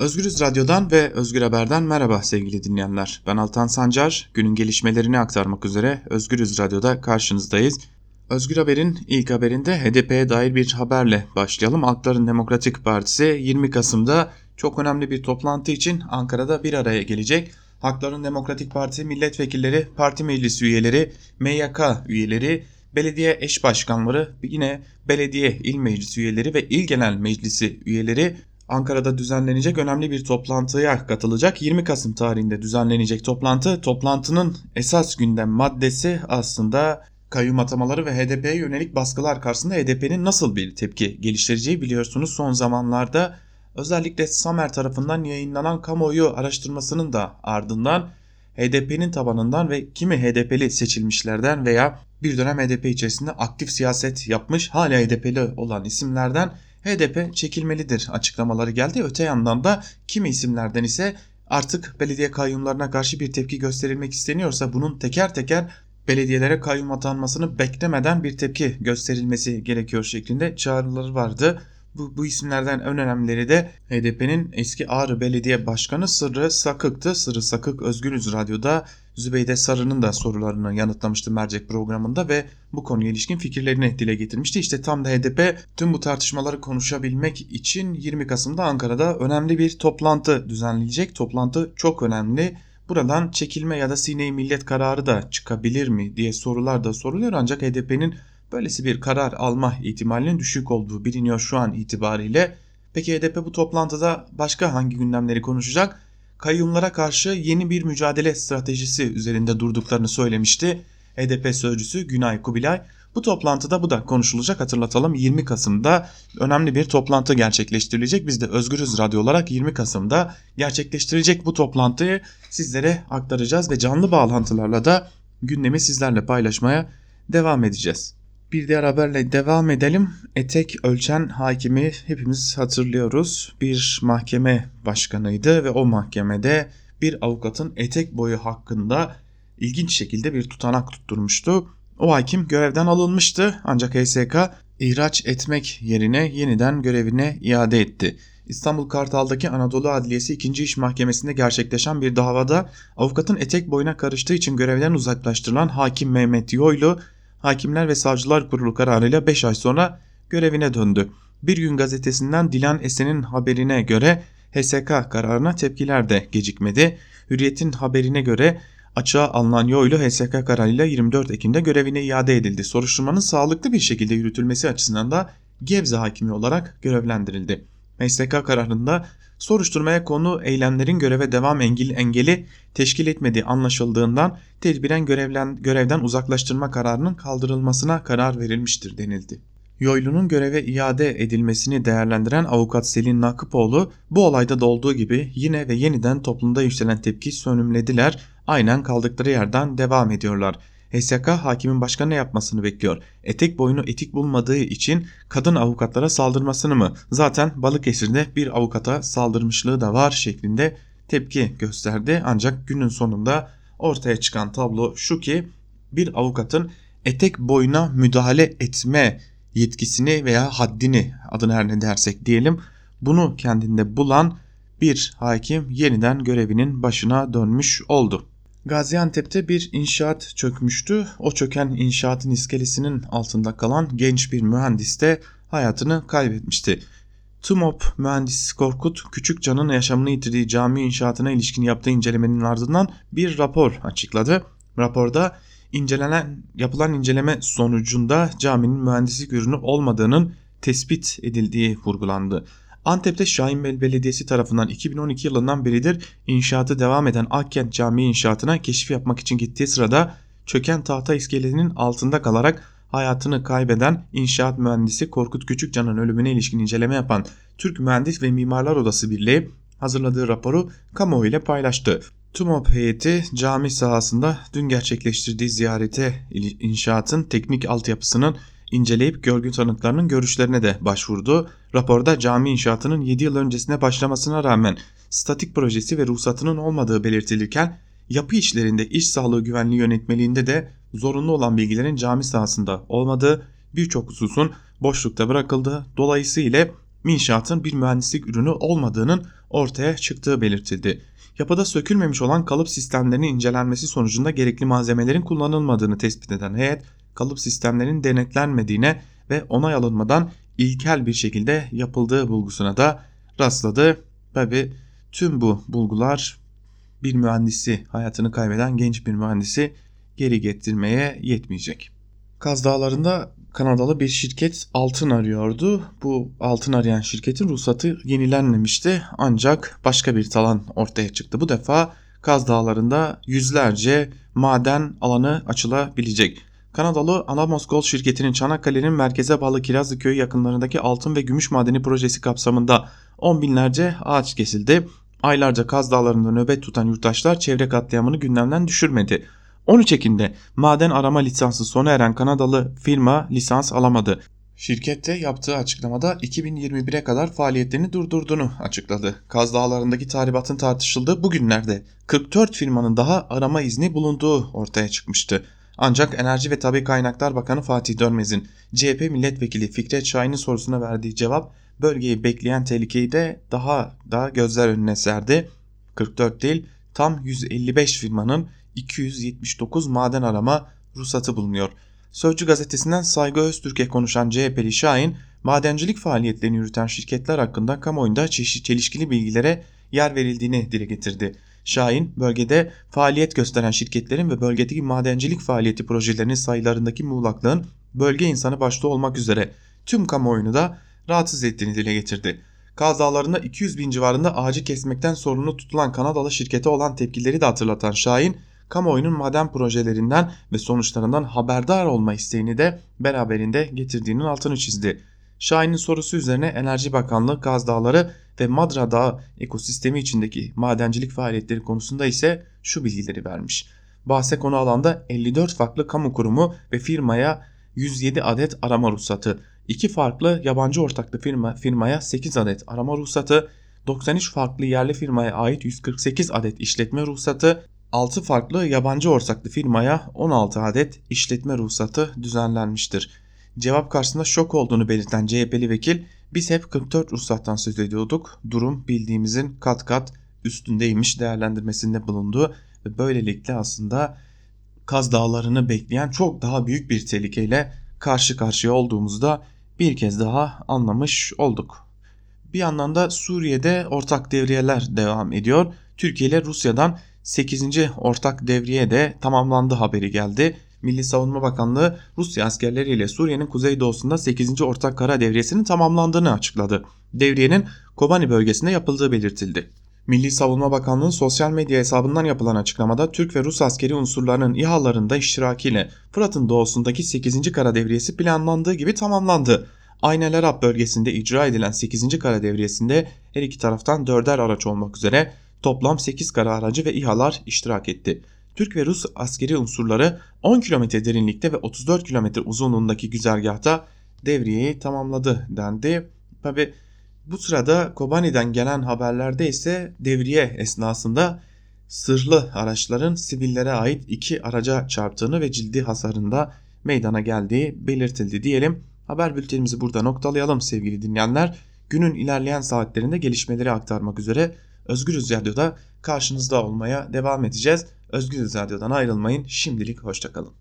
Özgürüz Radyo'dan ve Özgür Haber'den merhaba sevgili dinleyenler. Ben Altan Sancar. Günün gelişmelerini aktarmak üzere Özgürüz Radyo'da karşınızdayız. Özgür Haber'in ilk haberinde HDP'ye dair bir haberle başlayalım. Halkların Demokratik Partisi 20 Kasım'da çok önemli bir toplantı için Ankara'da bir araya gelecek. Halkların Demokratik Partisi milletvekilleri, parti meclisi üyeleri, MYK üyeleri, belediye eş başkanları, yine belediye il meclisi üyeleri ve il genel meclisi üyeleri Ankara'da düzenlenecek önemli bir toplantıya katılacak. 20 Kasım tarihinde düzenlenecek toplantı. Toplantının esas gündem maddesi aslında kayyum atamaları ve HDP'ye yönelik baskılar karşısında HDP'nin nasıl bir tepki geliştireceği biliyorsunuz son zamanlarda özellikle Samer tarafından yayınlanan kamuoyu araştırmasının da ardından HDP'nin tabanından ve kimi HDP'li seçilmişlerden veya bir dönem HDP içerisinde aktif siyaset yapmış hala HDP'li olan isimlerden HDP çekilmelidir açıklamaları geldi. Öte yandan da kimi isimlerden ise artık belediye kayyumlarına karşı bir tepki gösterilmek isteniyorsa bunun teker teker belediyelere kayyum atanmasını beklemeden bir tepki gösterilmesi gerekiyor şeklinde çağrıları vardı. Bu, bu isimlerden en önemlileri de HDP'nin eski Ağrı Belediye Başkanı Sırrı Sakık'tı. Sırrı Sakık Özgürüz Radyo'da Zübeyde Sarı'nın da sorularını yanıtlamıştı mercek programında ve bu konuya ilişkin fikirlerini dile getirmişti. İşte tam da HDP tüm bu tartışmaları konuşabilmek için 20 Kasım'da Ankara'da önemli bir toplantı düzenleyecek. Toplantı çok önemli. Buradan çekilme ya da sine millet kararı da çıkabilir mi diye sorular da soruluyor ancak HDP'nin böylesi bir karar alma ihtimalinin düşük olduğu biliniyor şu an itibariyle. Peki HDP bu toplantıda başka hangi gündemleri konuşacak? Kayyumlara karşı yeni bir mücadele stratejisi üzerinde durduklarını söylemişti. HDP sözcüsü Günay Kubilay. Bu toplantıda bu da konuşulacak hatırlatalım 20 Kasım'da önemli bir toplantı gerçekleştirilecek. Biz de Özgürüz Radyo olarak 20 Kasım'da gerçekleştirilecek bu toplantıyı sizlere aktaracağız ve canlı bağlantılarla da gündemi sizlerle paylaşmaya devam edeceğiz. Bir diğer haberle devam edelim. Etek ölçen hakimi hepimiz hatırlıyoruz. Bir mahkeme başkanıydı ve o mahkemede bir avukatın etek boyu hakkında ilginç şekilde bir tutanak tutturmuştu. O hakim görevden alınmıştı ancak HSK ihraç etmek yerine yeniden görevine iade etti. İstanbul Kartal'daki Anadolu Adliyesi 2. İş Mahkemesi'nde gerçekleşen bir davada avukatın etek boyuna karıştığı için görevden uzaklaştırılan hakim Mehmet Yoylu Hakimler ve Savcılar Kurulu kararıyla 5 ay sonra görevine döndü. Bir gün gazetesinden Dilan Esen'in haberine göre HSK kararına tepkiler de gecikmedi. Hürriyet'in haberine göre açığa alınan yoylu HSK kararıyla 24 Ekim'de görevine iade edildi. Soruşturmanın sağlıklı bir şekilde yürütülmesi açısından da Gebze hakimi olarak görevlendirildi. HSK kararında soruşturmaya konu eylemlerin göreve devam engel, engeli teşkil etmediği anlaşıldığından tedbiren görevlen, görevden uzaklaştırma kararının kaldırılmasına karar verilmiştir denildi. Yoylu'nun göreve iade edilmesini değerlendiren avukat Selin Nakıpoğlu bu olayda da olduğu gibi yine ve yeniden toplumda yükselen tepki sönümlediler, aynen kaldıkları yerden devam ediyorlar. HSK hakimin başka ne yapmasını bekliyor? Etek boyunu etik bulmadığı için kadın avukatlara saldırmasını mı? Zaten Balıkesir'de bir avukata saldırmışlığı da var şeklinde tepki gösterdi. Ancak günün sonunda ortaya çıkan tablo şu ki bir avukatın etek boyuna müdahale etme yetkisini veya haddini adını her ne dersek diyelim bunu kendinde bulan bir hakim yeniden görevinin başına dönmüş oldu. Gaziantep'te bir inşaat çökmüştü. O çöken inşaatın iskelesinin altında kalan genç bir mühendis de hayatını kaybetmişti. TUMOP mühendisi Korkut Küçükcan'ın yaşamını yitirdiği cami inşaatına ilişkin yaptığı incelemenin ardından bir rapor açıkladı. Raporda incelenen yapılan inceleme sonucunda caminin mühendislik ürünü olmadığının tespit edildiği vurgulandı. Antep'te Şahinbel Belediyesi tarafından 2012 yılından beridir inşaatı devam eden Akkent Camii inşaatına keşif yapmak için gittiği sırada çöken tahta iskelenin altında kalarak hayatını kaybeden inşaat mühendisi Korkut Küçükcan'ın ölümüne ilişkin inceleme yapan Türk Mühendis ve Mimarlar Odası Birliği hazırladığı raporu kamuoyu ile paylaştı. TUMOP heyeti cami sahasında dün gerçekleştirdiği ziyarete inşaatın teknik altyapısının inceleyip görgü tanıklarının görüşlerine de başvurdu. Raporda cami inşaatının 7 yıl öncesine başlamasına rağmen statik projesi ve ruhsatının olmadığı belirtilirken yapı işlerinde iş sağlığı güvenliği yönetmeliğinde de zorunlu olan bilgilerin cami sahasında olmadığı birçok hususun boşlukta bırakıldığı dolayısıyla inşaatın bir mühendislik ürünü olmadığının ortaya çıktığı belirtildi. Yapıda sökülmemiş olan kalıp sistemlerinin incelenmesi sonucunda gerekli malzemelerin kullanılmadığını tespit eden heyet, kalıp sistemlerinin denetlenmediğine ve onay alınmadan ilkel bir şekilde yapıldığı bulgusuna da rastladı. Tabi tüm bu bulgular bir mühendisi hayatını kaybeden genç bir mühendisi geri getirmeye yetmeyecek. Kaz Dağları'nda Kanadalı bir şirket altın arıyordu. Bu altın arayan şirketin ruhsatı yenilenmemişti ancak başka bir talan ortaya çıktı. Bu defa Kaz Dağları'nda yüzlerce maden alanı açılabilecek. Kanadalı Alamos Gold şirketinin Çanakkale'nin merkeze bağlı Kirazlı köyü yakınlarındaki altın ve gümüş madeni projesi kapsamında on binlerce ağaç kesildi. Aylarca Kaz Dağları'nda nöbet tutan yurttaşlar çevre katliamını gündemden düşürmedi. 13 Ekim'de maden arama lisansı sona eren Kanadalı firma lisans alamadı. Şirkette yaptığı açıklamada 2021'e kadar faaliyetlerini durdurduğunu açıkladı. Kaz Dağları'ndaki tahribatın tartışıldığı bugünlerde 44 firmanın daha arama izni bulunduğu ortaya çıkmıştı. Ancak Enerji ve Tabi Kaynaklar Bakanı Fatih Dönmez'in CHP milletvekili Fikret Şahin'in sorusuna verdiği cevap bölgeyi bekleyen tehlikeyi de daha da gözler önüne serdi. 44 değil tam 155 firmanın 279 maden arama ruhsatı bulunuyor. Sözcü gazetesinden Saygı Öztürk'e konuşan CHP'li Şahin, madencilik faaliyetlerini yürüten şirketler hakkında kamuoyunda çelişkili bilgilere yer verildiğini dile getirdi. Şahin, bölgede faaliyet gösteren şirketlerin ve bölgedeki madencilik faaliyeti projelerinin sayılarındaki muğlaklığın bölge insanı başta olmak üzere tüm kamuoyunu da rahatsız ettiğini dile getirdi. Kaz Dağları'nda 200 bin civarında ağacı kesmekten sorumlu tutulan Kanadalı şirkete olan tepkileri de hatırlatan Şahin, kamuoyunun maden projelerinden ve sonuçlarından haberdar olma isteğini de beraberinde getirdiğinin altını çizdi. Şahin'in sorusu üzerine Enerji Bakanlığı Kaz Dağları ve Madra Dağı ekosistemi içindeki madencilik faaliyetleri konusunda ise şu bilgileri vermiş. Bahse konu alanda 54 farklı kamu kurumu ve firmaya 107 adet arama ruhsatı, 2 farklı yabancı ortaklı firma, firmaya 8 adet arama ruhsatı, 93 farklı yerli firmaya ait 148 adet işletme ruhsatı, 6 farklı yabancı ortaklı firmaya 16 adet işletme ruhsatı düzenlenmiştir. Cevap karşısında şok olduğunu belirten CHP'li vekil biz hep 44 ruhsattan söz ediyorduk. Durum bildiğimizin kat kat üstündeymiş değerlendirmesinde bulundu ve böylelikle aslında Kaz Dağları'nı bekleyen çok daha büyük bir tehlikeyle karşı karşıya olduğumuzda bir kez daha anlamış olduk. Bir yandan da Suriye'de ortak devriyeler devam ediyor. Türkiye ile Rusya'dan 8. ortak devriye de tamamlandı haberi geldi. Milli Savunma Bakanlığı Rusya askerleriyle Suriye'nin kuzeydoğusunda 8. ortak kara devriyesinin tamamlandığını açıkladı. Devriyenin Kobani bölgesinde yapıldığı belirtildi. Milli Savunma Bakanlığı sosyal medya hesabından yapılan açıklamada Türk ve Rus askeri unsurlarının İHA'larında iştirakiyle Fırat'ın doğusundaki 8. kara devriyesi planlandığı gibi tamamlandı. Ayneler Ab bölgesinde icra edilen 8. kara devriyesinde her iki taraftan dörder araç olmak üzere toplam 8 kara aracı ve İHA'lar iştirak etti. Türk ve Rus askeri unsurları 10 kilometre derinlikte ve 34 kilometre uzunluğundaki güzergahta devriyeyi tamamladı dendi. Tabi bu sırada Kobani'den gelen haberlerde ise devriye esnasında sırlı araçların sivillere ait iki araca çarptığını ve cildi hasarında meydana geldiği belirtildi diyelim. Haber bültenimizi burada noktalayalım sevgili dinleyenler. Günün ilerleyen saatlerinde gelişmeleri aktarmak üzere Özgürüz Radyo'da karşınızda olmaya devam edeceğiz. Özgürüz Radyo'dan ayrılmayın. Şimdilik hoşçakalın.